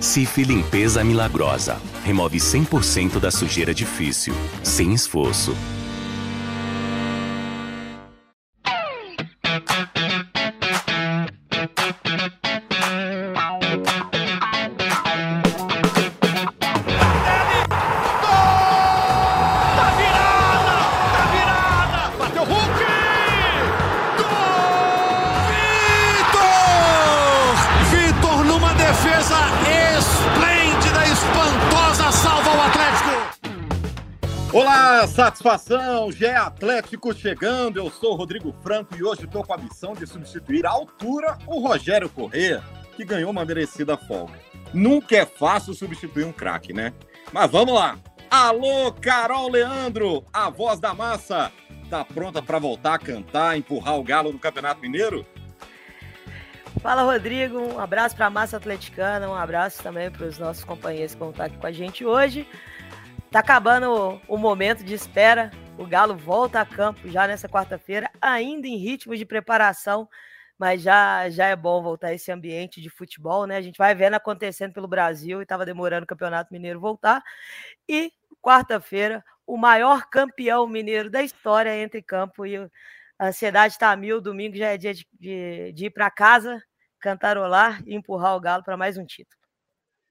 Cif Limpeza Milagrosa. Remove 100% da sujeira difícil, sem esforço. Satisfação, Gé Atlético chegando. Eu sou o Rodrigo Franco e hoje estou com a missão de substituir à altura o Rogério Corrêa, que ganhou uma merecida folga. Nunca é fácil substituir um craque, né? Mas vamos lá. Alô, Carol Leandro, a voz da massa. Tá pronta para voltar a cantar, empurrar o galo no Campeonato Mineiro? Fala, Rodrigo. Um abraço para a massa atleticana, um abraço também para os nossos companheiros que vão estar aqui com a gente hoje. Tá acabando o, momento de espera. O Galo volta a campo já nessa quarta-feira, ainda em ritmo de preparação, mas já, já é bom voltar a esse ambiente de futebol, né? A gente vai vendo acontecendo pelo Brasil e estava demorando o Campeonato Mineiro voltar. E quarta-feira, o maior campeão mineiro da história entre campo e a ansiedade está a mil. Domingo já é dia de, de, de ir para casa, cantarolar e empurrar o Galo para mais um título.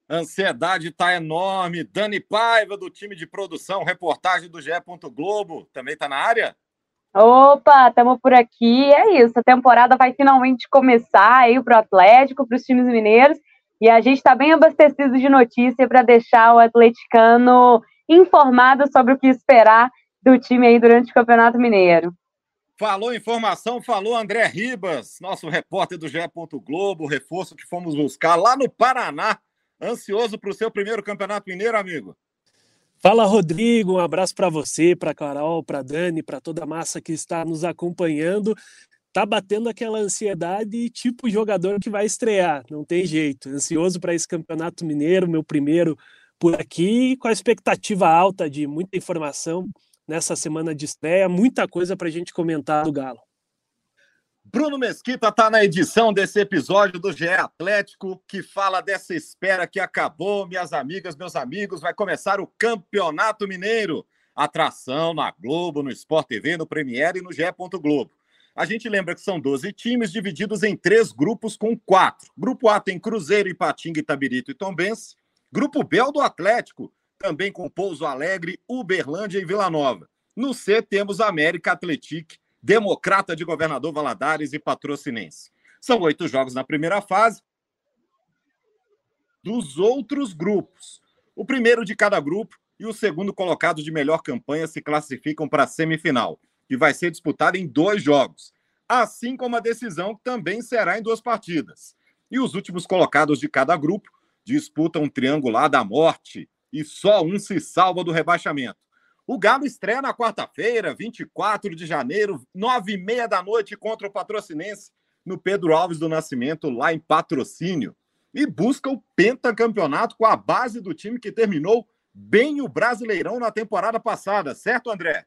Ansiedade está enorme. Dani Paiva, do time de produção, reportagem do GE. Globo, também está na área? Opa, estamos por aqui. É isso, a temporada vai finalmente começar aí para o Atlético, para os times mineiros. E a gente está bem abastecido de notícia para deixar o atleticano informado sobre o que esperar do time aí durante o Campeonato Mineiro. Falou informação, falou André Ribas, nosso repórter do GE. Globo, reforço que fomos buscar lá no Paraná Ansioso para o seu primeiro campeonato mineiro, amigo? Fala, Rodrigo. Um abraço para você, para Carol, para Dani, para toda a massa que está nos acompanhando. Tá batendo aquela ansiedade tipo jogador que vai estrear, não tem jeito. Ansioso para esse campeonato mineiro, meu primeiro por aqui, com a expectativa alta de muita informação nessa semana de estreia, muita coisa para a gente comentar do Galo. Bruno Mesquita está na edição desse episódio do GE Atlético, que fala dessa espera que acabou, minhas amigas, meus amigos. Vai começar o Campeonato Mineiro. Atração na Globo, no Sport TV, no Premiere e no GE. Globo. A gente lembra que são 12 times divididos em três grupos com quatro. Grupo A tem Cruzeiro, Ipatinga, Itabirito e Tombense. Grupo B é o do Atlético, também com Pouso Alegre, Uberlândia e Vila Nova. No C temos América Atletique Democrata de Governador Valadares e Patrocinense. São oito jogos na primeira fase. Dos outros grupos. O primeiro de cada grupo e o segundo colocado de melhor campanha se classificam para a semifinal, que vai ser disputada em dois jogos, assim como a decisão que também será em duas partidas. E os últimos colocados de cada grupo disputam um triangular da morte e só um se salva do rebaixamento. O Galo estreia na quarta-feira, 24 de janeiro, nove e meia da noite, contra o Patrocinense, no Pedro Alves do Nascimento, lá em Patrocínio. E busca o pentacampeonato com a base do time que terminou bem o Brasileirão na temporada passada, certo, André?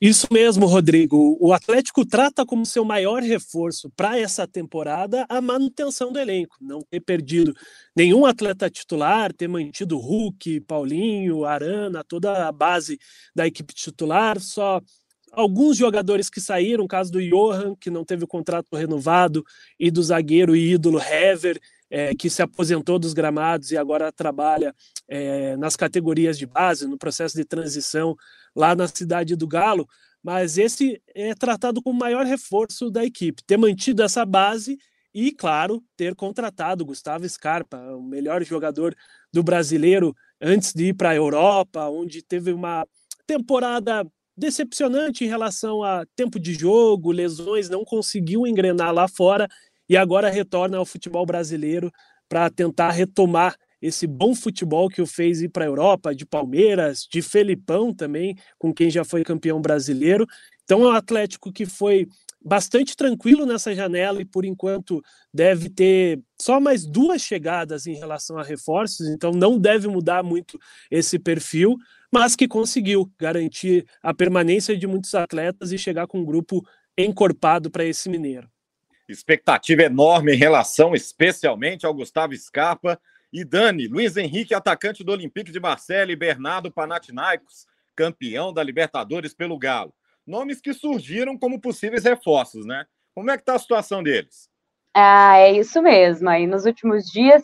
Isso mesmo, Rodrigo. O Atlético trata como seu maior reforço para essa temporada a manutenção do elenco, não ter perdido nenhum atleta titular, ter mantido Hulk, Paulinho, Arana, toda a base da equipe titular, só alguns jogadores que saíram, caso do Johan, que não teve o contrato renovado, e do zagueiro e ídolo Hever, é, que se aposentou dos gramados e agora trabalha é, nas categorias de base, no processo de transição lá na cidade do Galo. Mas esse é tratado como o maior reforço da equipe, ter mantido essa base e, claro, ter contratado Gustavo Scarpa, o melhor jogador do brasileiro antes de ir para a Europa, onde teve uma temporada decepcionante em relação a tempo de jogo, lesões, não conseguiu engrenar lá fora e agora retorna ao futebol brasileiro para tentar retomar esse bom futebol que o fez ir para a Europa, de Palmeiras, de Felipão também, com quem já foi campeão brasileiro. Então é um Atlético que foi bastante tranquilo nessa janela e por enquanto deve ter só mais duas chegadas em relação a reforços, então não deve mudar muito esse perfil, mas que conseguiu garantir a permanência de muitos atletas e chegar com um grupo encorpado para esse mineiro. Expectativa enorme em relação especialmente ao Gustavo Scarpa, E Dani, Luiz Henrique, atacante do Olympique de Marseille, e Bernardo Panathinaikos, campeão da Libertadores pelo Galo. Nomes que surgiram como possíveis reforços, né? Como é que está a situação deles? Ah, é isso mesmo. Aí nos últimos dias,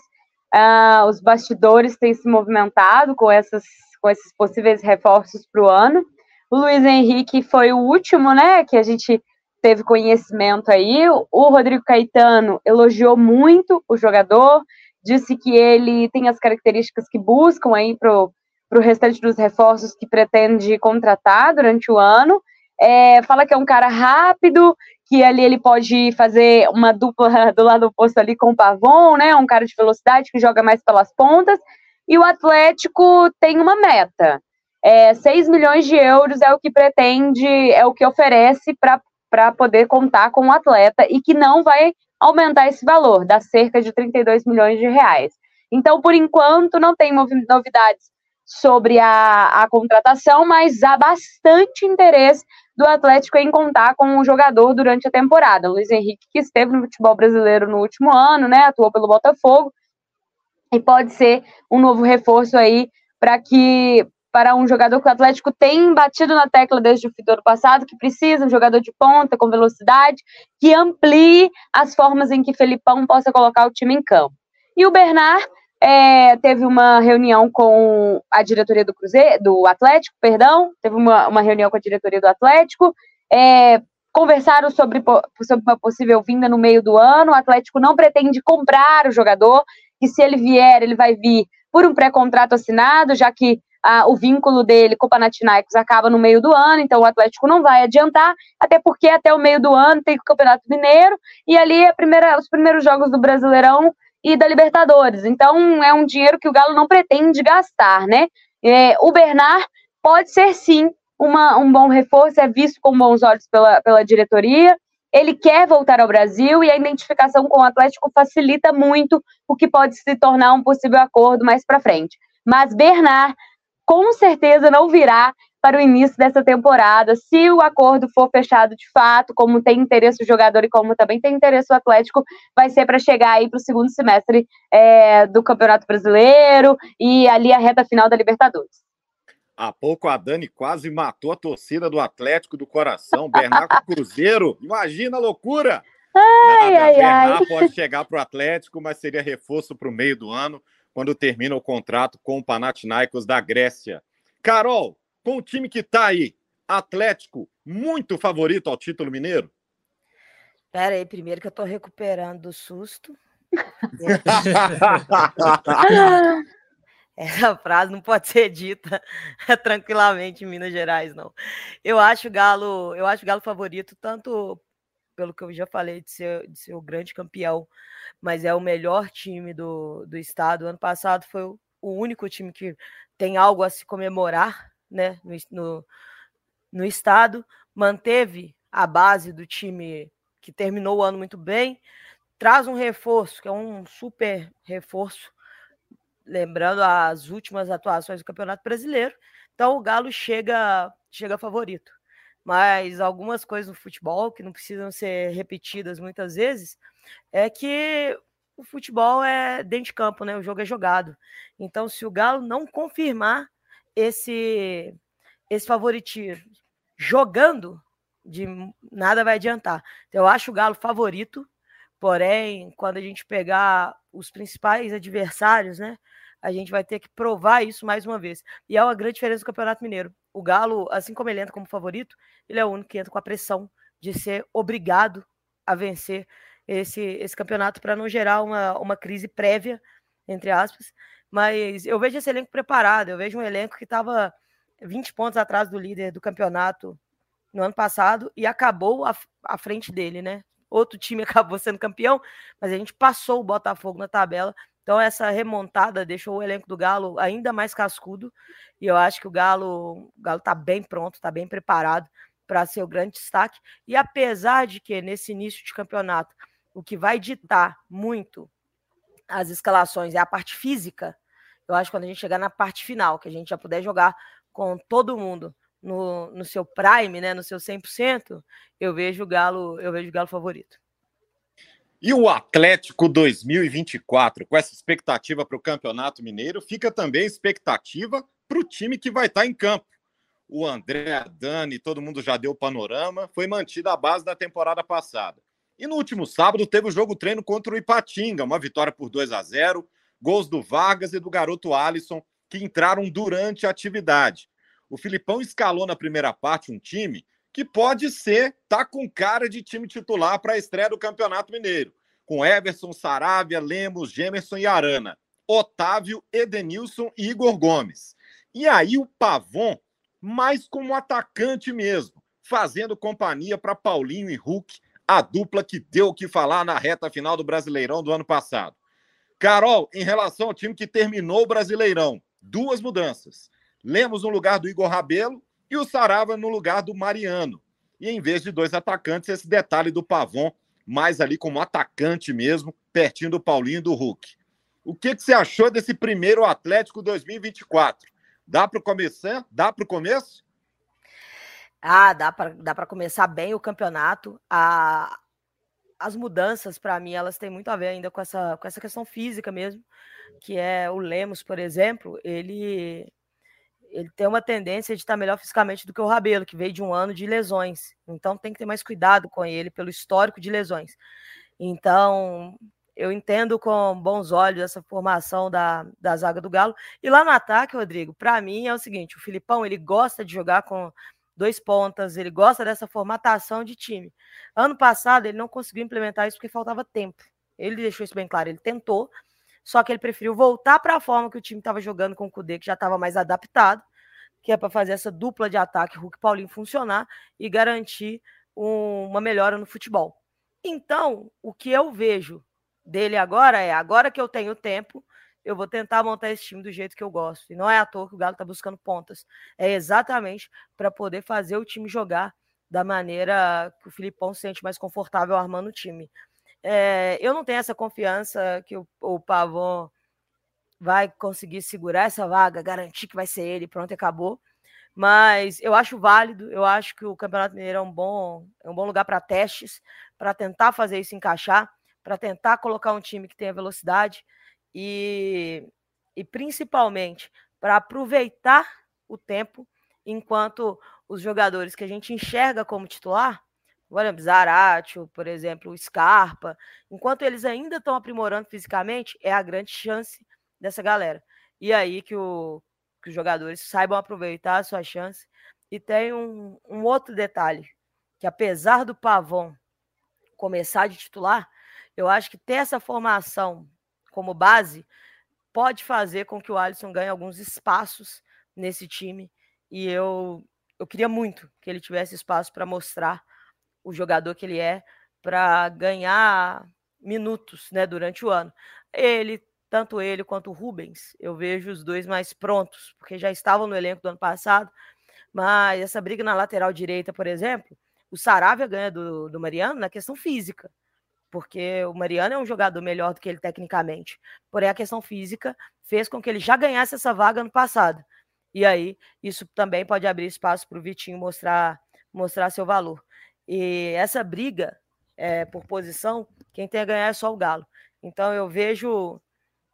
ah, os bastidores têm se movimentado com, essas, com esses possíveis reforços para o ano. O Luiz Henrique foi o último, né, que a gente teve conhecimento aí. O Rodrigo Caetano elogiou muito o jogador, disse que ele tem as características que buscam aí para o restante dos reforços que pretende contratar durante o ano. É, fala que é um cara rápido, que ali ele pode fazer uma dupla do lado oposto ali com o Pavon, né? Um cara de velocidade que joga mais pelas pontas. E o Atlético tem uma meta. É, 6 milhões de euros é o que pretende, é o que oferece para poder contar com o atleta e que não vai aumentar esse valor, dá cerca de 32 milhões de reais. Então, por enquanto, não tem novidades sobre a, a contratação, mas há bastante interesse do Atlético em contar com um jogador durante a temporada. Luiz Henrique, que esteve no futebol brasileiro no último ano, né, atuou pelo Botafogo, e pode ser um novo reforço aí para que para um jogador que o Atlético tem batido na tecla desde o fim do ano passado, que precisa um jogador de ponta, com velocidade, que amplie as formas em que Felipão possa colocar o time em campo. E o Bernard é, teve uma reunião com a diretoria do Cruzeiro, do Atlético, perdão, teve uma, uma reunião com a diretoria do Atlético, é, conversaram sobre, sobre uma possível vinda no meio do ano, o Atlético não pretende comprar o jogador, que se ele vier, ele vai vir por um pré-contrato assinado, já que ah, o vínculo dele com o Panathinaikos acaba no meio do ano, então o Atlético não vai adiantar, até porque até o meio do ano tem o Campeonato Mineiro, e ali é primeira, os primeiros jogos do Brasileirão e da Libertadores. Então é um dinheiro que o Galo não pretende gastar, né? É, o Bernard pode ser sim uma, um bom reforço, é visto com bons olhos pela, pela diretoria. Ele quer voltar ao Brasil e a identificação com o Atlético facilita muito o que pode se tornar um possível acordo mais para frente. Mas Bernard com certeza não virá para o início dessa temporada, se o acordo for fechado de fato, como tem interesse o jogador e como também tem interesse o Atlético, vai ser para chegar aí para o segundo semestre é, do Campeonato Brasileiro e ali a reta final da Libertadores. Há pouco a Dani quase matou a torcida do Atlético do coração, Bernardo Cruzeiro. Imagina a loucura! Ai, Nada, ai, Bernardo ai. pode chegar para o Atlético, mas seria reforço para o meio do ano quando termina o contrato com o Panathinaikos da Grécia. Carol, com o time que está aí, Atlético, muito favorito ao título mineiro? Pera aí, primeiro que eu tô recuperando do susto. Essa frase não pode ser dita tranquilamente em Minas Gerais, não. Eu acho o Galo, eu acho o Galo favorito tanto pelo que eu já falei de ser, de ser o grande campeão mas é o melhor time do, do estado. Ano passado foi o, único time que tem algo a se comemorar né, no, no, no estado. Manteve a base do time que terminou o ano muito bem, traz um reforço, que é um super reforço, lembrando as últimas atuações do Campeonato Brasileiro. Então o Galo chega, chega favorito. Mas algumas coisas no futebol que não precisam ser repetidas muitas vezes, é que o futebol é dentro de campo, né? O jogo é jogado. Então, se o Galo não confirmar esse esse favoritismo jogando, de nada vai adiantar. Então, eu acho o Galo favorito, porém, quando a gente pegar os principais adversários, né? A gente vai ter que provar isso mais uma vez. E é uma grande diferença do Campeonato Mineiro. O Galo, assim como ele entra como favorito, ele é o único que entra com a pressão de ser obrigado a vencer esse, esse campeonato para não gerar uma, uma crise prévia, entre aspas. Mas eu vejo esse elenco preparado, eu vejo um elenco que estava 20 pontos atrás do líder do campeonato no ano passado e acabou à frente dele, né? Outro time acabou sendo campeão, mas a gente passou o Botafogo na tabela. Então essa remontada deixou o elenco do Galo ainda mais cascudo e eu acho que o Galo, o Galo tá bem pronto, tá bem preparado para ser o grande destaque. E apesar de que nesse início de campeonato o que vai ditar muito as escalações é a parte física. Eu acho que quando a gente chegar na parte final, que a gente já puder jogar com todo mundo no, no seu prime, né, no seu 100%, eu vejo o Galo, eu vejo o Galo favorito. E o Atlético 2024, com essa expectativa para o Campeonato Mineiro, fica também expectativa para o time que vai estar tá em campo. O André, a Dani, todo mundo já deu o panorama, foi mantida a base da temporada passada. E no último sábado teve o jogo treino contra o Ipatinga, uma vitória por 2 a 0, gols do Vargas e do garoto Alisson, que entraram durante a atividade. O Filipão escalou na primeira parte um time que pode ser, tá com cara de time titular para a estreia do Campeonato Mineiro, com Everson, Saravia, Lemos, Gemerson e Arana, Otávio, Edenilson e Igor Gomes. E aí o Pavon, mais como atacante mesmo, fazendo companhia para Paulinho e Hulk, a dupla que deu o que falar na reta final do Brasileirão do ano passado. Carol, em relação ao time que terminou o Brasileirão, duas mudanças. Lemos no lugar do Igor Rabelo e o Sarava no lugar do Mariano. E em vez de dois atacantes, esse detalhe do Pavon, mais ali como atacante mesmo, pertinho do Paulinho e do Hulk. O que, que você achou desse primeiro Atlético 2024? Dá para começar? Dá para o começo? Ah, dá para dá começar bem o campeonato. A, as mudanças, para mim, elas têm muito a ver ainda com essa, com essa questão física mesmo, que é o Lemos, por exemplo, ele ele tem uma tendência de estar melhor fisicamente do que o Rabelo, que veio de um ano de lesões. Então tem que ter mais cuidado com ele pelo histórico de lesões. Então, eu entendo com bons olhos essa formação da, da zaga do Galo. E lá no ataque, Rodrigo, para mim é o seguinte: o Filipão ele gosta de jogar com dois pontas, ele gosta dessa formatação de time. Ano passado ele não conseguiu implementar isso porque faltava tempo. Ele deixou isso bem claro, ele tentou, só que ele preferiu voltar para a forma que o time estava jogando com o Cudê, que já estava mais adaptado, que é para fazer essa dupla de ataque Hulk Paulinho funcionar e garantir um, uma melhora no futebol. Então, o que eu vejo dele agora é, agora que eu tenho tempo, eu vou tentar montar esse time do jeito que eu gosto. E não é à toa que o Galo está buscando pontas. É exatamente para poder fazer o time jogar da maneira que o Filipão se sente mais confortável armando o time. É, eu não tenho essa confiança que o, o Pavon vai conseguir segurar essa vaga, garantir que vai ser ele, pronto, acabou. Mas eu acho válido, eu acho que o Campeonato Mineiro é um bom, é um bom lugar para testes, para tentar fazer isso encaixar, para tentar colocar um time que tenha velocidade e, e principalmente para aproveitar o tempo enquanto os jogadores que a gente enxerga como titular Zaratio, por exemplo, Scarpa, enquanto eles ainda estão aprimorando fisicamente, é a grande chance dessa galera. E aí que, o, que os jogadores saibam aproveitar a sua chance. E tem um, um outro detalhe, que apesar do Pavon começar de titular, eu acho que ter essa formação como base pode fazer com que o Alisson ganhe alguns espaços nesse time. E eu, eu queria muito que ele tivesse espaço para mostrar o jogador que ele é para ganhar minutos né, durante o ano. Ele, tanto ele quanto o Rubens, eu vejo os dois mais prontos, porque já estavam no elenco do ano passado, mas essa briga na lateral direita, por exemplo, o Saravia ganha do, do Mariano na questão física, porque o Mariano é um jogador melhor do que ele tecnicamente, porém a questão física fez com que ele já ganhasse essa vaga no passado. E aí, isso também pode abrir espaço para o Vitinho mostrar, mostrar seu valor. E essa briga é, por posição, quem tem a ganhar é só o Galo. Então eu vejo.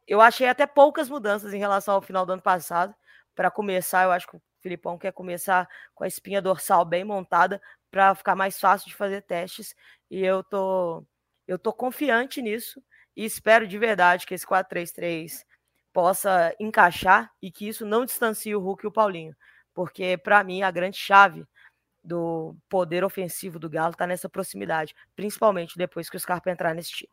Eu achei até poucas mudanças em relação ao final do ano passado. Para começar, eu acho que o Filipão quer começar com a espinha dorsal bem montada para ficar mais fácil de fazer testes. E eu tô, eu tô confiante nisso e espero de verdade que esse 4-3-3 possa encaixar e que isso não distancie o Hulk e o Paulinho. Porque, para mim, a grande chave do poder ofensivo do Galo está nessa proximidade, principalmente depois que os Scarpa entrar nesse time.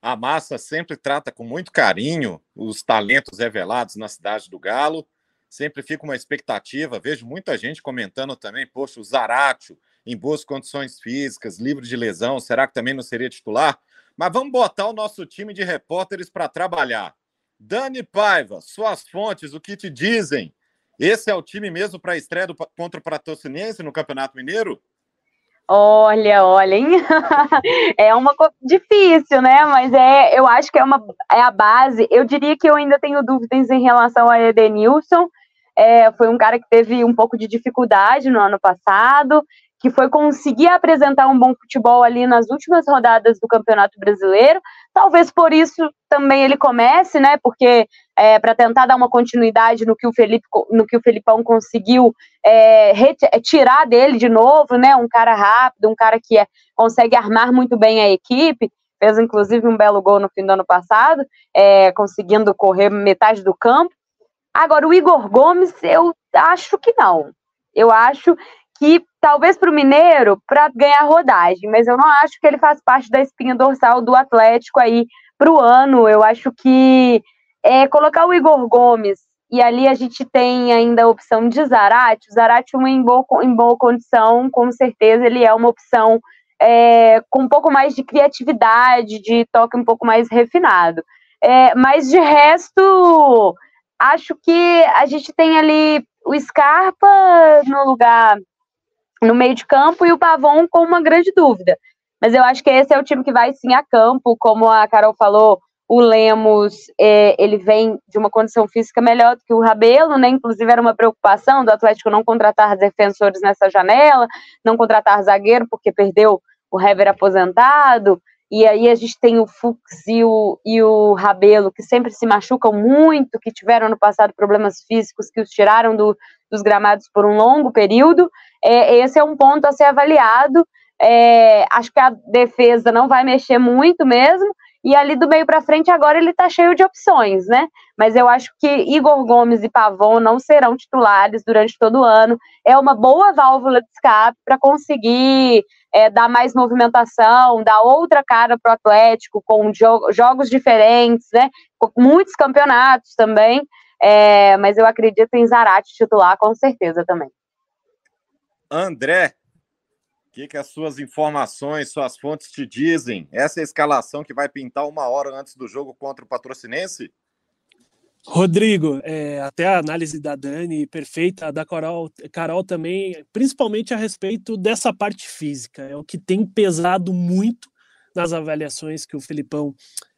A massa sempre trata com muito carinho os talentos revelados na cidade do Galo. Sempre fica uma expectativa. Vejo muita gente comentando também, poxa, o Zaratio em boas condições físicas, livre de lesão, será que também não seria titular? Mas vamos botar o nosso time de repórteres para trabalhar. Dani Paiva, suas fontes, o que te dizem esse é o time mesmo para a estreia do, contra o Patrocinense no Campeonato Mineiro? Olha, olha, hein? é uma difícil, né? Mas é, eu acho que é, uma, é a base. Eu diria que eu ainda tenho dúvidas em relação a Edenilson. É, foi um cara que teve um pouco de dificuldade no ano passado, que foi conseguir apresentar um bom futebol ali nas últimas rodadas do Campeonato Brasileiro. Talvez por isso também ele comece, né? Porque é, para tentar dar uma continuidade no que o Felipe, no que o Felipão conseguiu é, é, tirar dele de novo, né? Um cara rápido, um cara que é, consegue armar muito bem a equipe. Fez inclusive um belo gol no fim do ano passado, é, conseguindo correr metade do campo. Agora, o Igor Gomes, eu acho que não. Eu acho que talvez para o Mineiro, para ganhar rodagem, mas eu não acho que ele faz parte da espinha dorsal do Atlético aí para o ano. Eu acho que é, colocar o Igor Gomes e ali a gente tem ainda a opção de Zarate. O Zarate em boa, em boa condição, com certeza ele é uma opção é, com um pouco mais de criatividade, de toque um pouco mais refinado. É, mas de resto, acho que a gente tem ali o Scarpa no lugar no meio de campo e o Pavon com uma grande dúvida. Mas eu acho que esse é o time que vai sim a campo, como a Carol falou, o Lemos é, ele vem de uma condição física melhor do que o Rabelo, né? Inclusive era uma preocupação do Atlético não contratar defensores nessa janela, não contratar zagueiro porque perdeu o Hever aposentado. E aí a gente tem o Fux e o, e o Rabelo, que sempre se machucam muito, que tiveram no passado problemas físicos que os tiraram do, dos gramados por um longo período. É, esse é um ponto a ser avaliado. É, acho que a defesa não vai mexer muito mesmo. E ali do meio para frente, agora ele está cheio de opções, né? Mas eu acho que Igor Gomes e Pavon não serão titulares durante todo o ano. É uma boa válvula de escape para conseguir é, dar mais movimentação, dar outra cara para o Atlético, com jo jogos diferentes, né? Com muitos campeonatos também. É, mas eu acredito em Zarate titular, com certeza também. André, que, que as suas informações, suas fontes te dizem? Essa é a escalação que vai pintar uma hora antes do jogo contra o Patrocinense? Rodrigo, é, até a análise da Dani, perfeita, da Carol, Carol também, principalmente a respeito dessa parte física, é o que tem pesado muito nas avaliações que o Felipão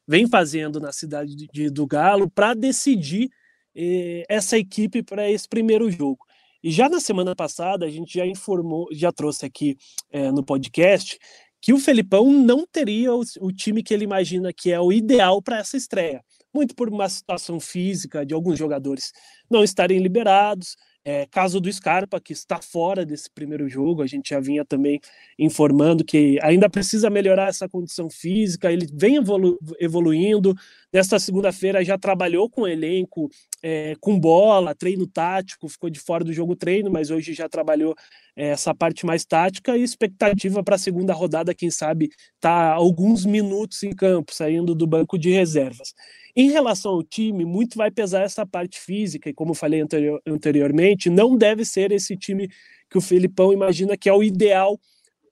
vem fazendo na cidade de, do Galo para decidir eh, essa equipe para esse primeiro jogo. E já na semana passada a gente já informou, já trouxe aqui eh, no podcast que o Felipão não teria o, o time que ele imagina que é o ideal para essa estreia muito por uma situação física de alguns jogadores não estarem liberados. É, caso do Scarpa, que está fora desse primeiro jogo, a gente já vinha também informando que ainda precisa melhorar essa condição física, ele vem evolu evoluindo. Nesta segunda-feira já trabalhou com o elenco, é, com bola, treino tático, ficou de fora do jogo treino, mas hoje já trabalhou essa parte mais tática e expectativa para a segunda rodada, quem sabe, tá alguns minutos em campo, saindo do banco de reservas. Em relação ao time, muito vai pesar essa parte física, e como falei anterior, anteriormente, não deve ser esse time que o Felipão imagina que é o ideal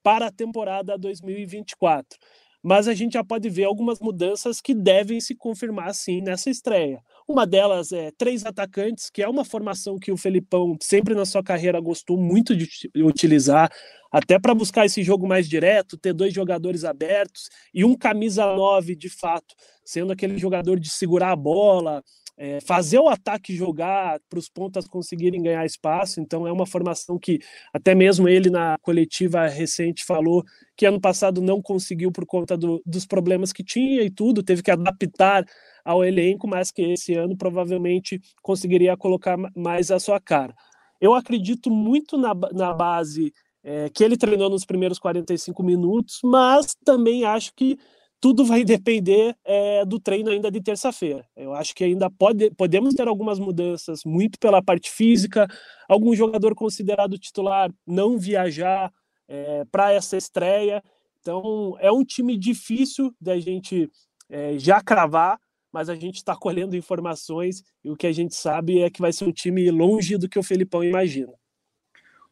para a temporada 2024. Mas a gente já pode ver algumas mudanças que devem se confirmar sim nessa estreia. Uma delas é três atacantes, que é uma formação que o Felipão sempre na sua carreira gostou muito de utilizar, até para buscar esse jogo mais direto, ter dois jogadores abertos e um camisa 9 de fato, sendo aquele jogador de segurar a bola, é, fazer o ataque jogar para os pontas conseguirem ganhar espaço. Então é uma formação que até mesmo ele na coletiva recente falou que ano passado não conseguiu por conta do, dos problemas que tinha e tudo, teve que adaptar ao elenco, mas que esse ano provavelmente conseguiria colocar mais a sua cara. Eu acredito muito na, na base é, que ele treinou nos primeiros 45 minutos, mas também acho que tudo vai depender é, do treino ainda de terça-feira. Eu acho que ainda pode, podemos ter algumas mudanças, muito pela parte física, algum jogador considerado titular não viajar é, para essa estreia. Então, é um time difícil da gente é, já cravar, mas a gente está colhendo informações e o que a gente sabe é que vai ser um time longe do que o Felipão imagina.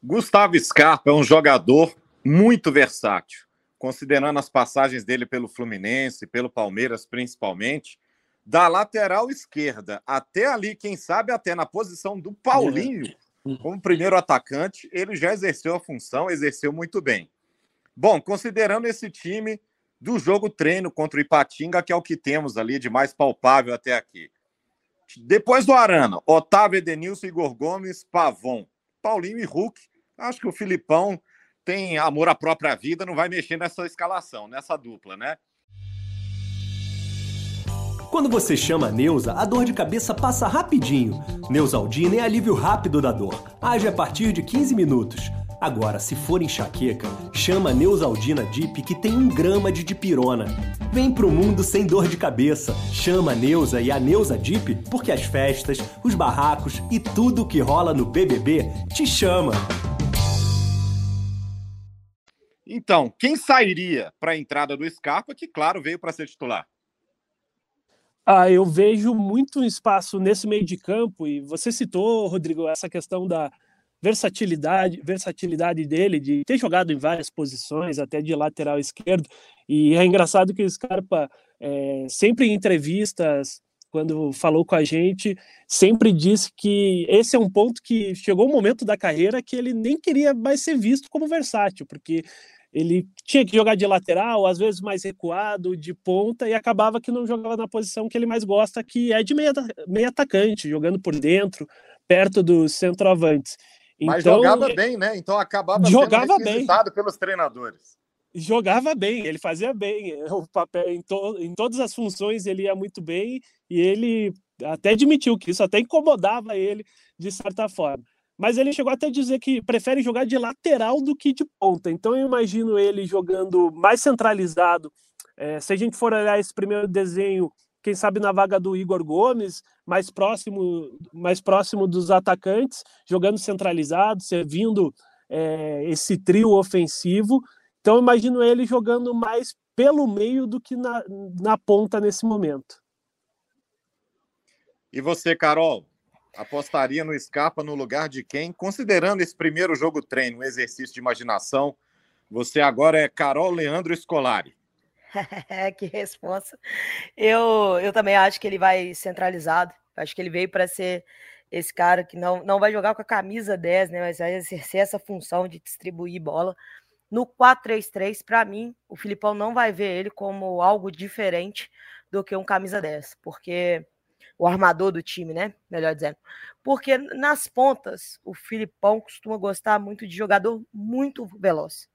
Gustavo Scarpa é um jogador muito versátil, considerando as passagens dele pelo Fluminense, pelo Palmeiras principalmente, da lateral esquerda até ali, quem sabe até na posição do Paulinho, como primeiro atacante, ele já exerceu a função, exerceu muito bem. Bom, considerando esse time, do jogo treino contra o Ipatinga, que é o que temos ali de mais palpável até aqui. Depois do Arana, Otávio Edenilson, Igor Gomes, Pavon, Paulinho e Hulk. Acho que o Filipão tem amor à própria vida, não vai mexer nessa escalação, nessa dupla, né? Quando você chama a Neuza, a dor de cabeça passa rapidinho. Neusaldina é alívio rápido da dor. Age a partir de 15 minutos. Agora, se for enxaqueca, chama a Neusaldina Dip que tem um grama de dipirona. Vem pro mundo sem dor de cabeça. Chama a Neuza e a Neuza Dip porque as festas, os barracos e tudo que rola no BBB te chama. Então, quem sairia para a entrada do Scarpa, que claro veio para ser titular? Ah, eu vejo muito espaço nesse meio de campo, e você citou, Rodrigo, essa questão da versatilidade, versatilidade dele, de ter jogado em várias posições, até de lateral esquerdo, e é engraçado que o Scarpa, é, sempre em entrevistas, quando falou com a gente, sempre disse que esse é um ponto que chegou um momento da carreira que ele nem queria mais ser visto como versátil, porque ele tinha que jogar de lateral, às vezes mais recuado, de ponta, e acabava que não jogava na posição que ele mais gosta, que é de meio, meio atacante, jogando por dentro, perto dos centroavantes. Mas então, jogava bem, né? Então acabava jogava sendo bem. pelos treinadores. Jogava bem, ele fazia bem o papel em, to, em todas as funções ele ia muito bem e ele até admitiu que isso até incomodava ele de certa forma mas ele chegou até a dizer que prefere jogar de lateral do que de ponta. Então eu imagino ele jogando mais centralizado. É, se a gente for olhar esse primeiro desenho, quem sabe na vaga do Igor Gomes, mais próximo, mais próximo dos atacantes, jogando centralizado, servindo é, esse trio ofensivo. Então eu imagino ele jogando mais pelo meio do que na, na ponta nesse momento. E você, Carol? Apostaria no Scarpa no lugar de quem? Considerando esse primeiro jogo treino, um exercício de imaginação, você agora é Carol Leandro Scolari. que resposta. Eu, eu também acho que ele vai centralizado. Acho que ele veio para ser esse cara que não, não vai jogar com a camisa 10, né? Mas vai exercer essa função de distribuir bola. No 4-3-3, para mim, o Filipão não vai ver ele como algo diferente do que um camisa 10, porque o armador do time, né? Melhor dizendo. Porque nas pontas, o Filipão costuma gostar muito de jogador muito veloz.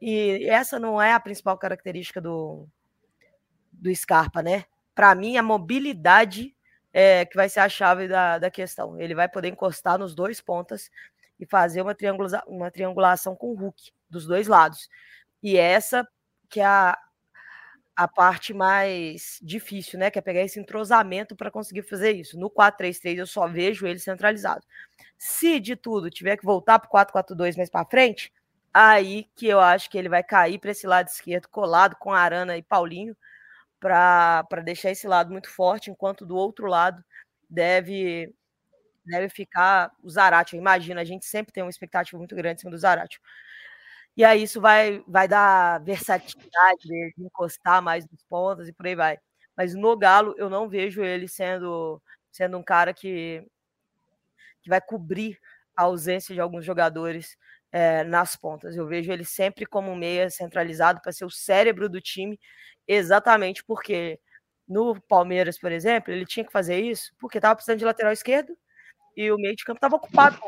E essa não é a principal característica do, do Scarpa, né? Para mim, a mobilidade é que vai ser a chave da, da questão. Ele vai poder encostar nos dois pontas e fazer uma, triangula uma triangulação com o Hulk dos dois lados. E essa que é a, a parte mais difícil, né? Que é pegar esse entrosamento para conseguir fazer isso. No 4-3-3 eu só vejo ele centralizado. Se de tudo tiver que voltar para o 4-4-2 mais para frente, aí que eu acho que ele vai cair para esse lado esquerdo, colado com Arana e Paulinho, para deixar esse lado muito forte, enquanto do outro lado deve deve ficar o Zarate. Imagina, a gente sempre tem uma expectativa muito grande em cima do Zarate. E aí isso vai, vai dar versatilidade de encostar mais nos pontos e por aí vai. Mas no Galo eu não vejo ele sendo, sendo um cara que, que vai cobrir a ausência de alguns jogadores é, nas pontas. Eu vejo ele sempre como meia centralizado para ser o cérebro do time, exatamente porque no Palmeiras, por exemplo, ele tinha que fazer isso porque estava precisando de lateral esquerdo e o meio de campo estava ocupado.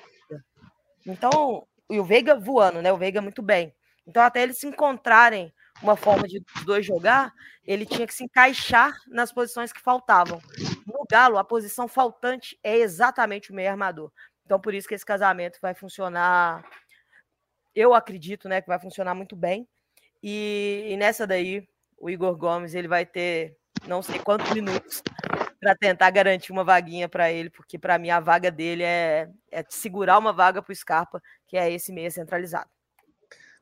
Então, e o Veiga voando, né? O Veiga muito bem. Então, até eles se encontrarem uma forma de dois jogar, ele tinha que se encaixar nas posições que faltavam. No Galo, a posição faltante é exatamente o meio armador. Então, por isso que esse casamento vai funcionar. Eu acredito, né, que vai funcionar muito bem. E, e nessa daí, o Igor Gomes ele vai ter não sei quantos minutos para tentar garantir uma vaguinha para ele, porque para mim a vaga dele é, é segurar uma vaga para o Scarpa, que é esse meia centralizado.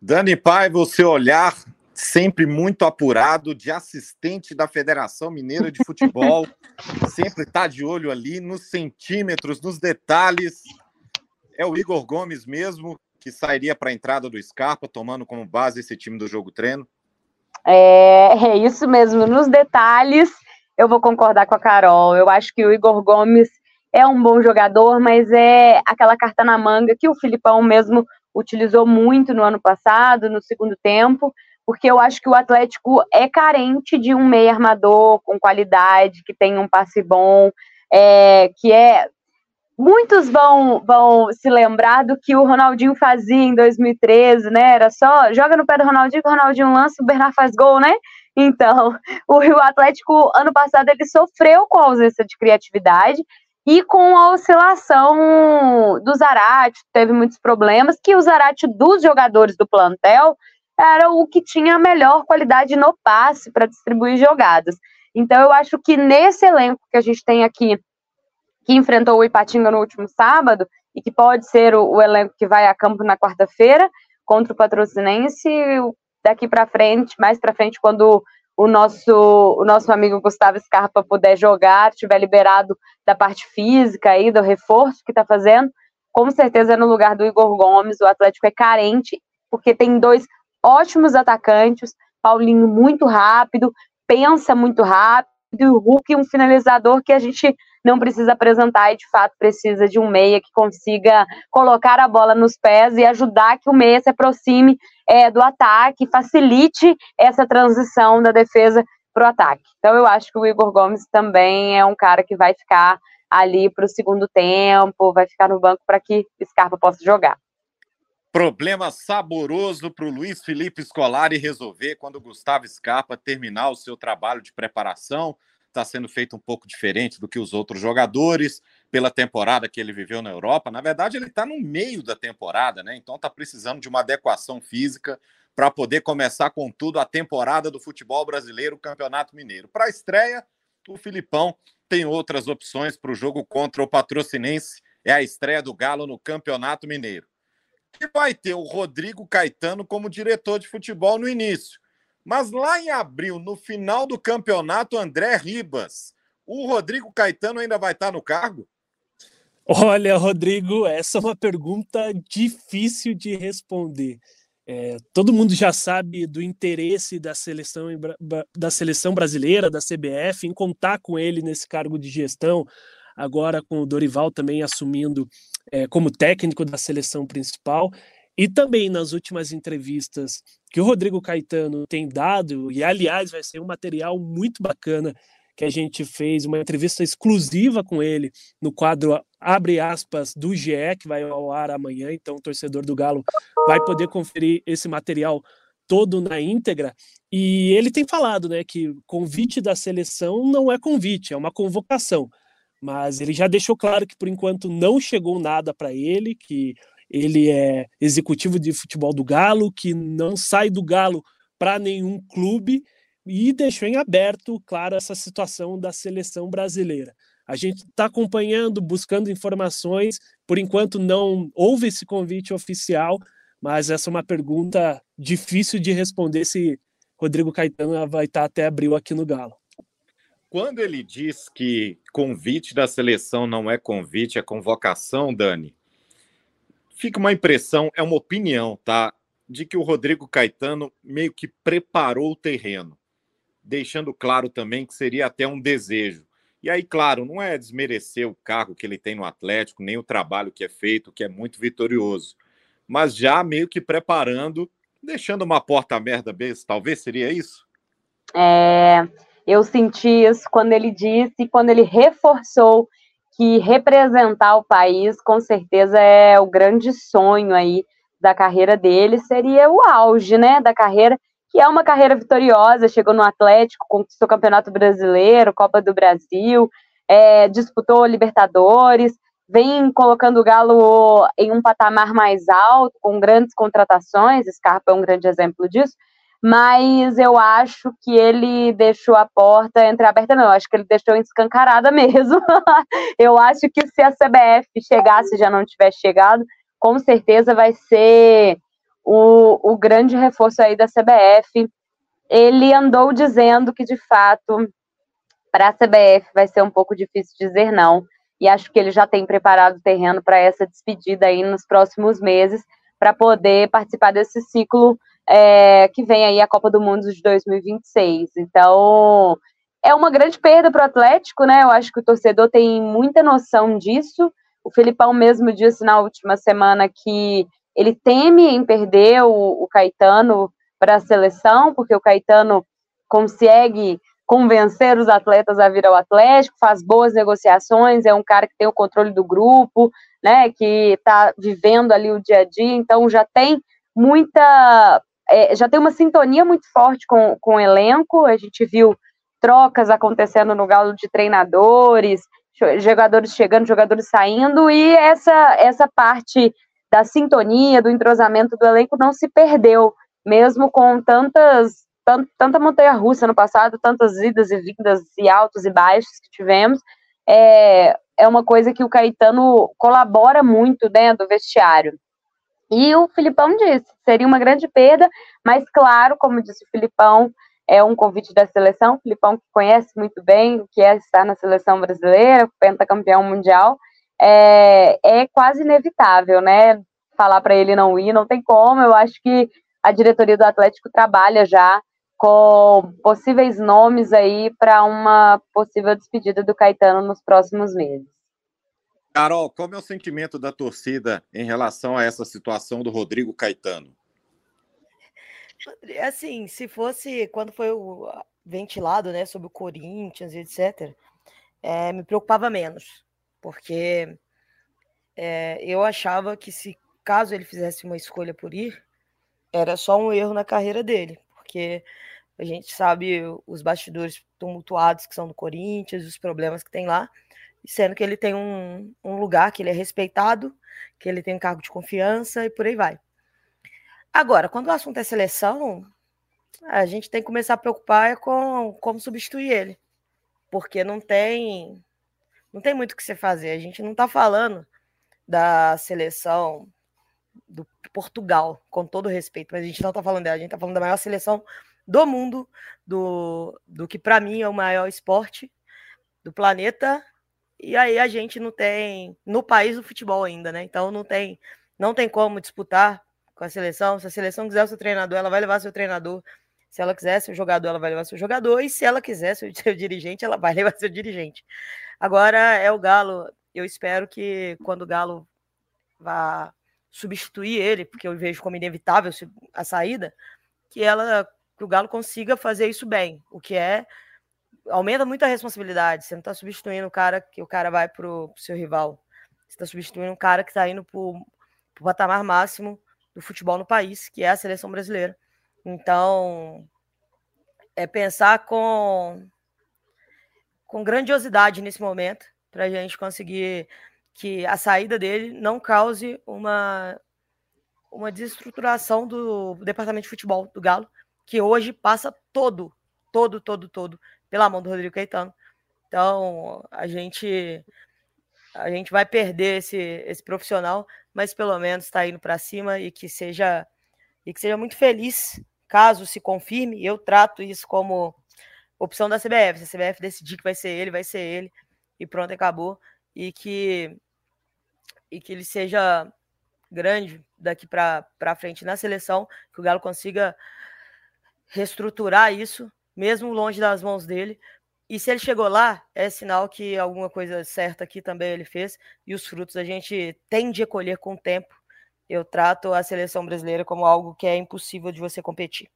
Dani Paiva, o seu olhar sempre muito apurado de assistente da Federação Mineira de Futebol, sempre está de olho ali nos centímetros, nos detalhes. É o Igor Gomes mesmo que sairia para a entrada do Scarpa, tomando como base esse time do jogo treino? É, é isso mesmo, nos detalhes eu vou concordar com a Carol. Eu acho que o Igor Gomes é um bom jogador, mas é aquela carta na manga que o Filipão mesmo utilizou muito no ano passado, no segundo tempo, porque eu acho que o Atlético é carente de um meio armador com qualidade, que tem um passe bom, é, que é muitos vão, vão se lembrar do que o Ronaldinho fazia em 2013, né? Era só joga no pé do Ronaldinho, o Ronaldinho lança, o Bernard faz gol, né? Então, o Rio Atlético, ano passado, ele sofreu com a ausência de criatividade e com a oscilação do Zarate, teve muitos problemas, que o Zarate dos jogadores do plantel era o que tinha a melhor qualidade no passe para distribuir jogadas. Então, eu acho que nesse elenco que a gente tem aqui, que enfrentou o Ipatinga no último sábado, e que pode ser o, o elenco que vai a campo na quarta-feira contra o Patrocinense, daqui para frente, mais para frente, quando o nosso, o nosso amigo Gustavo Scarpa puder jogar, tiver liberado da parte física aí, do reforço que está fazendo, com certeza no lugar do Igor Gomes, o Atlético é carente, porque tem dois ótimos atacantes, Paulinho muito rápido, pensa muito rápido, e o Hulk um finalizador que a gente não precisa apresentar e de fato precisa de um meia que consiga colocar a bola nos pés e ajudar que o meia se aproxime é, do ataque, facilite essa transição da defesa para o ataque. Então eu acho que o Igor Gomes também é um cara que vai ficar ali para o segundo tempo, vai ficar no banco para que Scarpa possa jogar. Problema saboroso para o Luiz Felipe Scolari resolver quando o Gustavo Scarpa terminar o seu trabalho de preparação está sendo feito um pouco diferente do que os outros jogadores pela temporada que ele viveu na Europa. Na verdade, ele está no meio da temporada, né? Então está precisando de uma adequação física para poder começar com tudo a temporada do futebol brasileiro, Campeonato Mineiro. Para a estreia, o Filipão tem outras opções para o jogo contra o Patrocinense. É a estreia do Galo no Campeonato Mineiro. E vai ter o Rodrigo Caetano como diretor de futebol no início. Mas lá em abril, no final do campeonato, André Ribas, o Rodrigo Caetano ainda vai estar no cargo? Olha, Rodrigo, essa é uma pergunta difícil de responder. É, todo mundo já sabe do interesse da seleção, da seleção brasileira, da CBF, em contar com ele nesse cargo de gestão, agora com o Dorival também assumindo é, como técnico da seleção principal. E também nas últimas entrevistas que o Rodrigo Caetano tem dado, e aliás vai ser um material muito bacana que a gente fez, uma entrevista exclusiva com ele no quadro Abre aspas do GE, que vai ao ar amanhã, então o torcedor do Galo vai poder conferir esse material todo na íntegra. E ele tem falado, né, que convite da seleção não é convite, é uma convocação. Mas ele já deixou claro que por enquanto não chegou nada para ele, que ele é executivo de futebol do Galo, que não sai do Galo para nenhum clube e deixou em aberto, claro, essa situação da seleção brasileira. A gente está acompanhando, buscando informações. Por enquanto, não houve esse convite oficial, mas essa é uma pergunta difícil de responder se Rodrigo Caetano vai estar tá até abril aqui no Galo. Quando ele diz que convite da seleção não é convite, é convocação, Dani, fica uma impressão, é uma opinião, tá? De que o Rodrigo Caetano meio que preparou o terreno, deixando claro também que seria até um desejo. E aí, claro, não é desmerecer o cargo que ele tem no Atlético, nem o trabalho que é feito, que é muito vitorioso, mas já meio que preparando, deixando uma porta merda talvez seria isso? É, eu senti isso quando ele disse, quando ele reforçou que representar o país, com certeza, é o grande sonho aí da carreira dele, seria o auge, né, da carreira, que é uma carreira vitoriosa, chegou no Atlético, conquistou o Campeonato Brasileiro, Copa do Brasil, é, disputou Libertadores, vem colocando o Galo em um patamar mais alto, com grandes contratações, Scarpa é um grande exemplo disso, mas eu acho que ele deixou a porta entreaberta, não, acho que ele deixou escancarada mesmo. eu acho que se a CBF chegasse, já não tivesse chegado, com certeza vai ser o, o grande reforço aí da CBF. Ele andou dizendo que, de fato, para a CBF vai ser um pouco difícil dizer não, e acho que ele já tem preparado o terreno para essa despedida aí nos próximos meses, para poder participar desse ciclo é, que vem aí a Copa do Mundo de 2026. Então, é uma grande perda para o Atlético, né? Eu acho que o torcedor tem muita noção disso. O Felipão mesmo disse na última semana que ele teme em perder o, o Caetano para a seleção, porque o Caetano consegue convencer os atletas a vir ao Atlético, faz boas negociações, é um cara que tem o controle do grupo, né, que está vivendo ali o dia a dia, então já tem muita, é, já tem uma sintonia muito forte com, com o elenco, a gente viu trocas acontecendo no galo de treinadores, jogadores chegando, jogadores saindo, e essa, essa parte da sintonia, do entrosamento do elenco não se perdeu, mesmo com tantas tanta montanha russa no passado, tantas idas e vindas e altos e baixos que tivemos, é, é uma coisa que o Caetano colabora muito dentro né, do vestiário. E o Filipão disse, seria uma grande perda, mas claro, como disse o Filipão, é um convite da seleção, o Filipão que conhece muito bem o que é estar na seleção brasileira, pentacampeão mundial, é, é quase inevitável, né? Falar para ele não ir, não tem como. Eu acho que a diretoria do Atlético trabalha já com possíveis nomes aí para uma possível despedida do Caetano nos próximos meses. Carol, como é o sentimento da torcida em relação a essa situação do Rodrigo Caetano? Assim, se fosse quando foi o ventilado, né, sobre o Corinthians, etc., é, me preocupava menos, porque é, eu achava que se caso ele fizesse uma escolha por ir, era só um erro na carreira dele, porque a gente sabe os bastidores tumultuados que são do Corinthians, os problemas que tem lá, sendo que ele tem um, um lugar que ele é respeitado, que ele tem um cargo de confiança e por aí vai. Agora, quando o assunto é seleção, a gente tem que começar a preocupar com como substituir ele, porque não tem não tem muito o que você fazer. A gente não está falando da seleção do Portugal, com todo respeito, mas a gente não está falando dela, a gente está falando da maior seleção do mundo, do, do que para mim é o maior esporte do planeta. E aí a gente não tem no país do futebol ainda, né? Então não tem não tem como disputar com a seleção. Se a seleção quiser o seu treinador, ela vai levar seu treinador. Se ela quiser seu jogador, ela vai levar seu jogador. E se ela quiser seu, seu dirigente, ela vai levar seu dirigente. Agora é o Galo. Eu espero que quando o Galo vá substituir ele, porque eu vejo como inevitável a saída, que ela que o Galo consiga fazer isso bem, o que é aumenta muito a responsabilidade. Você não está substituindo o cara que o cara vai para o seu rival. Você está substituindo um cara que está indo para o patamar máximo do futebol no país, que é a seleção brasileira. Então, é pensar com, com grandiosidade nesse momento, para a gente conseguir que a saída dele não cause uma, uma desestruturação do departamento de futebol do Galo, que hoje passa todo, todo, todo, todo pela mão do Rodrigo Caetano. Então, a gente a gente vai perder esse, esse profissional, mas pelo menos está indo para cima e que seja e que seja muito feliz caso se confirme. Eu trato isso como opção da CBF. Se a CBF decidir que vai ser ele, vai ser ele e pronto, acabou. E que e que ele seja grande daqui para frente na seleção, que o Galo consiga reestruturar isso, mesmo longe das mãos dele. E se ele chegou lá, é sinal que alguma coisa certa aqui também ele fez. E os frutos a gente tem de colher com o tempo. Eu trato a seleção brasileira como algo que é impossível de você competir.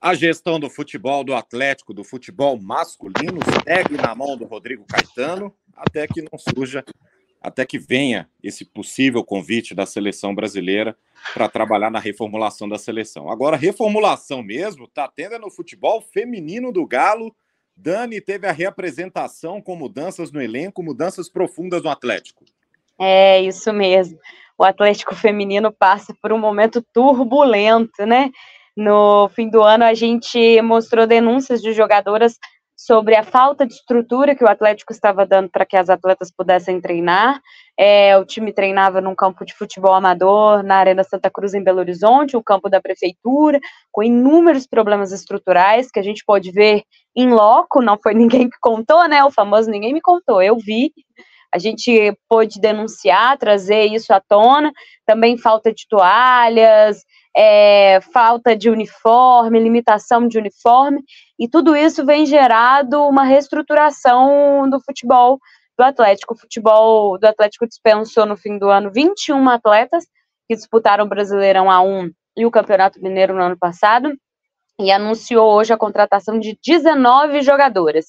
A gestão do futebol do Atlético, do futebol masculino, segue na mão do Rodrigo Caetano, até que não surja até que venha esse possível convite da seleção brasileira para trabalhar na reformulação da seleção. Agora, reformulação mesmo, está tendo no futebol feminino do Galo. Dani teve a reapresentação com mudanças no elenco, mudanças profundas no Atlético. É, isso mesmo. O Atlético feminino passa por um momento turbulento, né? No fim do ano, a gente mostrou denúncias de jogadoras sobre a falta de estrutura que o Atlético estava dando para que as atletas pudessem treinar. É, o time treinava num campo de futebol amador na Arena Santa Cruz, em Belo Horizonte, o campo da prefeitura, com inúmeros problemas estruturais que a gente pode ver em loco, não foi ninguém que contou, né? O famoso ninguém me contou, eu vi. A gente pôde denunciar, trazer isso à tona, também falta de toalhas, é, falta de uniforme, limitação de uniforme, e tudo isso vem gerado uma reestruturação do futebol do Atlético. O futebol do Atlético dispensou no fim do ano 21 atletas que disputaram o Brasileirão A1 e o Campeonato Mineiro no ano passado. e anunciou hoje a contratação de 19 jogadoras.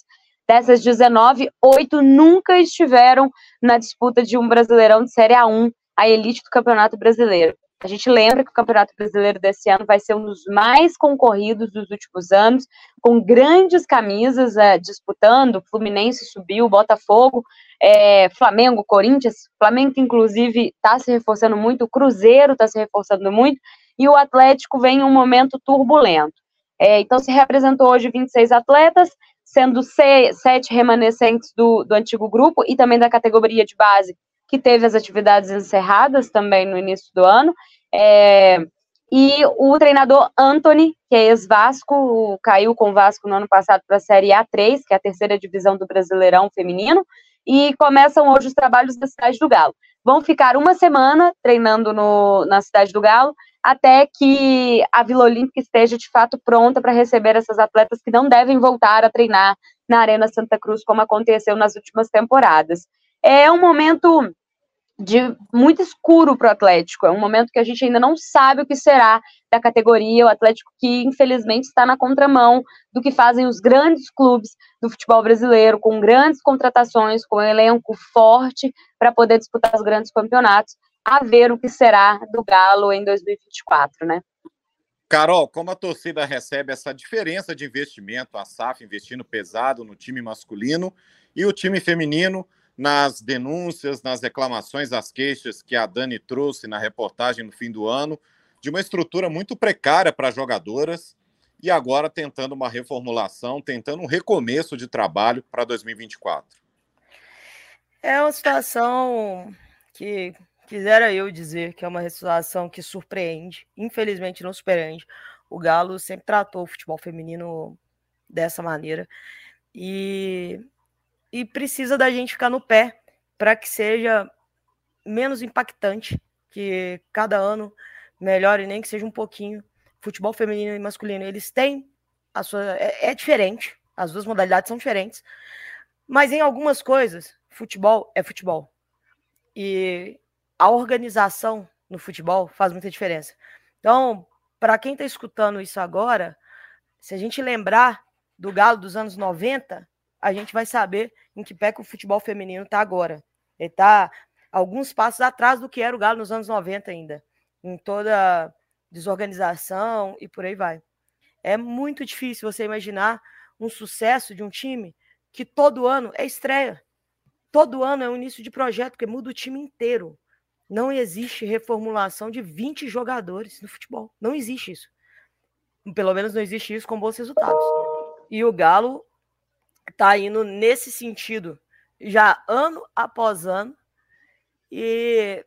Dessas 19, oito nunca estiveram na disputa de um Brasileirão de Série A1, a elite do Campeonato Brasileiro. A gente lembra que o Campeonato Brasileiro desse ano vai ser um dos mais concorridos dos últimos anos, com grandes camisas é, disputando. Fluminense subiu, Botafogo, é, Flamengo, Corinthians. Flamengo, inclusive está se reforçando muito, o Cruzeiro está se reforçando muito, e o Atlético vem em um momento turbulento. É, então, se representou hoje 26 atletas, sendo sete remanescentes do, do antigo grupo e também da categoria de base, que teve as atividades encerradas também no início do ano. É, e o treinador Anthony, que é ex-Vasco, caiu com o Vasco no ano passado para a Série A3, que é a terceira divisão do Brasileirão Feminino, e começam hoje os trabalhos da Cidade do Galo. Vão ficar uma semana treinando no, na Cidade do Galo, até que a Vila Olímpica esteja de fato pronta para receber essas atletas que não devem voltar a treinar na Arena Santa Cruz, como aconteceu nas últimas temporadas. É um momento de muito escuro para o Atlético. É um momento que a gente ainda não sabe o que será da categoria. O Atlético que infelizmente está na contramão do que fazem os grandes clubes do futebol brasileiro, com grandes contratações, com um elenco forte para poder disputar os grandes campeonatos. A ver o que será do Galo em 2024, né? Carol, como a torcida recebe essa diferença de investimento, a SAF investindo pesado no time masculino e o time feminino nas denúncias, nas reclamações, as queixas que a Dani trouxe na reportagem no fim do ano, de uma estrutura muito precária para jogadoras e agora tentando uma reformulação, tentando um recomeço de trabalho para 2024. É uma situação que quisera eu dizer que é uma situação que surpreende, infelizmente não surpreende. O Galo sempre tratou o futebol feminino dessa maneira e e precisa da gente ficar no pé para que seja menos impactante, que cada ano melhore, nem que seja um pouquinho. Futebol feminino e masculino, eles têm a sua. É, é diferente, as duas modalidades são diferentes, mas em algumas coisas, futebol é futebol. E a organização no futebol faz muita diferença. Então, para quem está escutando isso agora, se a gente lembrar do Galo dos anos 90, a gente vai saber em que pé que o futebol feminino está agora. Ele está alguns passos atrás do que era o Galo nos anos 90 ainda, em toda desorganização e por aí vai. É muito difícil você imaginar um sucesso de um time que todo ano é estreia. Todo ano é um início de projeto, porque muda o time inteiro. Não existe reformulação de 20 jogadores no futebol. Não existe isso. Pelo menos não existe isso com bons resultados. E o Galo tá indo nesse sentido já ano após ano e,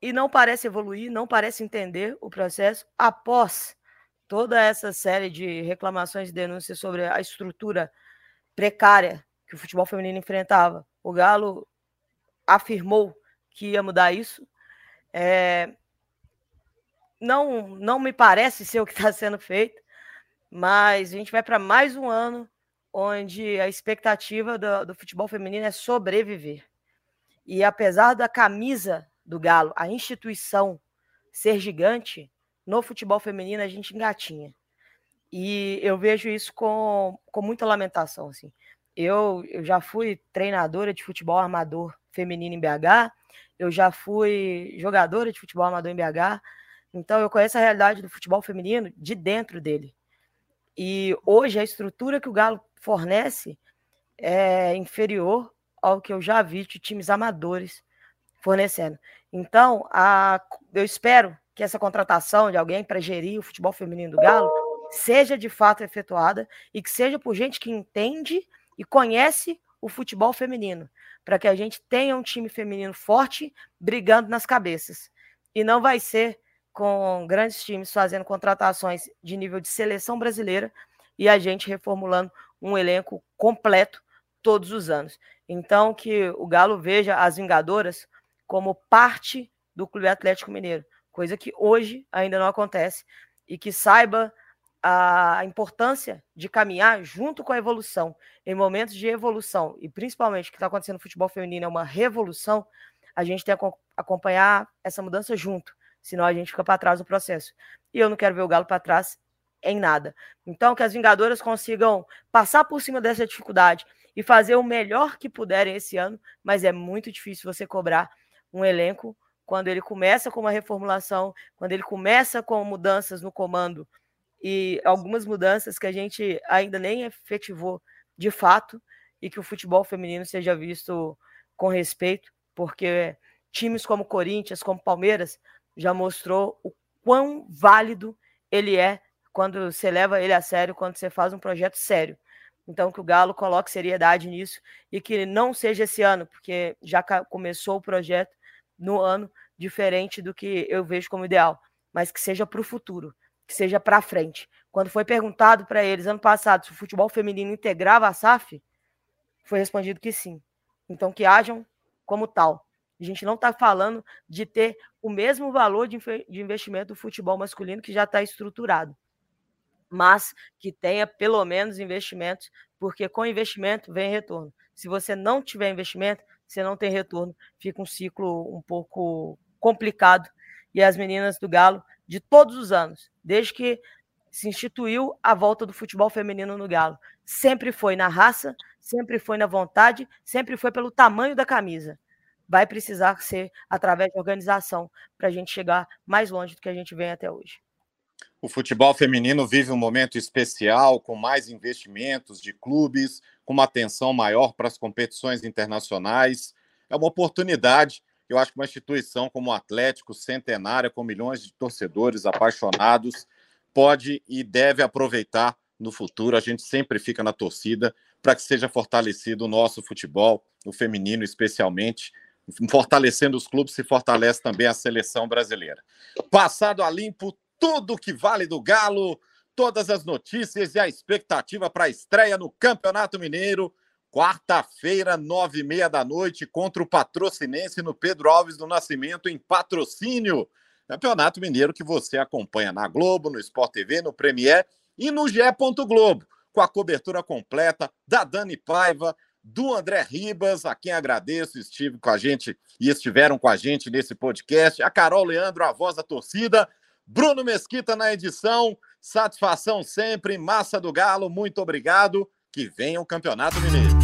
e não parece evoluir, não parece entender o processo após toda essa série de reclamações e denúncias sobre a estrutura precária que o futebol feminino enfrentava. O Galo afirmou que ia mudar isso. É, não, não me parece ser o que está sendo feito, mas a gente vai para mais um ano onde a expectativa do, do futebol feminino é sobreviver. E apesar da camisa do Galo, a instituição ser gigante, no futebol feminino a gente engatinha. E eu vejo isso com, com muita lamentação. Assim. Eu, eu já fui treinadora de futebol armador feminino em BH, eu já fui jogadora de futebol amador em BH, então eu conheço a realidade do futebol feminino de dentro dele. E hoje a estrutura que o Galo fornece é inferior ao que eu já vi de times amadores fornecendo. Então, a, eu espero que essa contratação de alguém para gerir o futebol feminino do Galo seja de fato efetuada e que seja por gente que entende e conhece o futebol feminino, para que a gente tenha um time feminino forte brigando nas cabeças. E não vai ser com grandes times fazendo contratações de nível de seleção brasileira e a gente reformulando um elenco completo todos os anos. Então, que o Galo veja as Vingadoras como parte do Clube Atlético Mineiro, coisa que hoje ainda não acontece, e que saiba a importância de caminhar junto com a evolução. Em momentos de evolução, e principalmente o que está acontecendo no futebol feminino é uma revolução, a gente tem que acompanhar essa mudança junto, senão a gente fica para trás do processo. E eu não quero ver o Galo para trás em nada. Então, que as Vingadoras consigam passar por cima dessa dificuldade e fazer o melhor que puderem esse ano, mas é muito difícil você cobrar um elenco quando ele começa com uma reformulação, quando ele começa com mudanças no comando e algumas mudanças que a gente ainda nem efetivou de fato e que o futebol feminino seja visto com respeito, porque times como Corinthians, como Palmeiras, já mostrou o quão válido ele é quando você leva ele a sério, quando você faz um projeto sério. Então, que o Galo coloque seriedade nisso e que não seja esse ano, porque já começou o projeto no ano diferente do que eu vejo como ideal, mas que seja para o futuro, que seja para frente. Quando foi perguntado para eles ano passado se o futebol feminino integrava a SAF, foi respondido que sim. Então, que hajam como tal. A gente não está falando de ter o mesmo valor de, investimento do futebol masculino que já está estruturado, mas que tenha pelo menos investimentos, porque com investimento vem retorno. Se você não tiver investimento, você não tem retorno. Fica um ciclo um pouco complicado. E as meninas do Galo, de todos os anos, desde que se instituiu a volta do futebol feminino no Galo, sempre foi na raça, sempre foi na vontade, sempre foi pelo tamanho da camisa. Vai precisar ser através de organização para a gente chegar mais longe do que a gente vem até hoje. O futebol feminino vive um momento especial, com mais investimentos de clubes, com uma atenção maior para as competições internacionais. É uma oportunidade. Eu acho que uma instituição como o Atlético, centenária, com milhões de torcedores apaixonados, pode e deve aproveitar no futuro. A gente sempre fica na torcida para que seja fortalecido o nosso futebol, o feminino especialmente. Fortalecendo os clubes, se fortalece também a seleção brasileira. Passado a limpo, tudo que vale do Galo, todas as notícias e a expectativa para a estreia no Campeonato Mineiro. Quarta-feira, nove e meia da noite, contra o Patrocinense no Pedro Alves do Nascimento, em patrocínio. Campeonato Mineiro que você acompanha na Globo, no Sport TV, no Premier e no GE. Globo com a cobertura completa da Dani Paiva, do André Ribas, a quem agradeço, estive com a gente e estiveram com a gente nesse podcast, a Carol Leandro, a voz da torcida, Bruno Mesquita na edição, satisfação sempre, massa do Galo, muito obrigado, que venha o Campeonato Mineiro.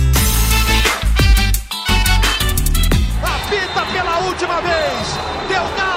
Apita pela última vez!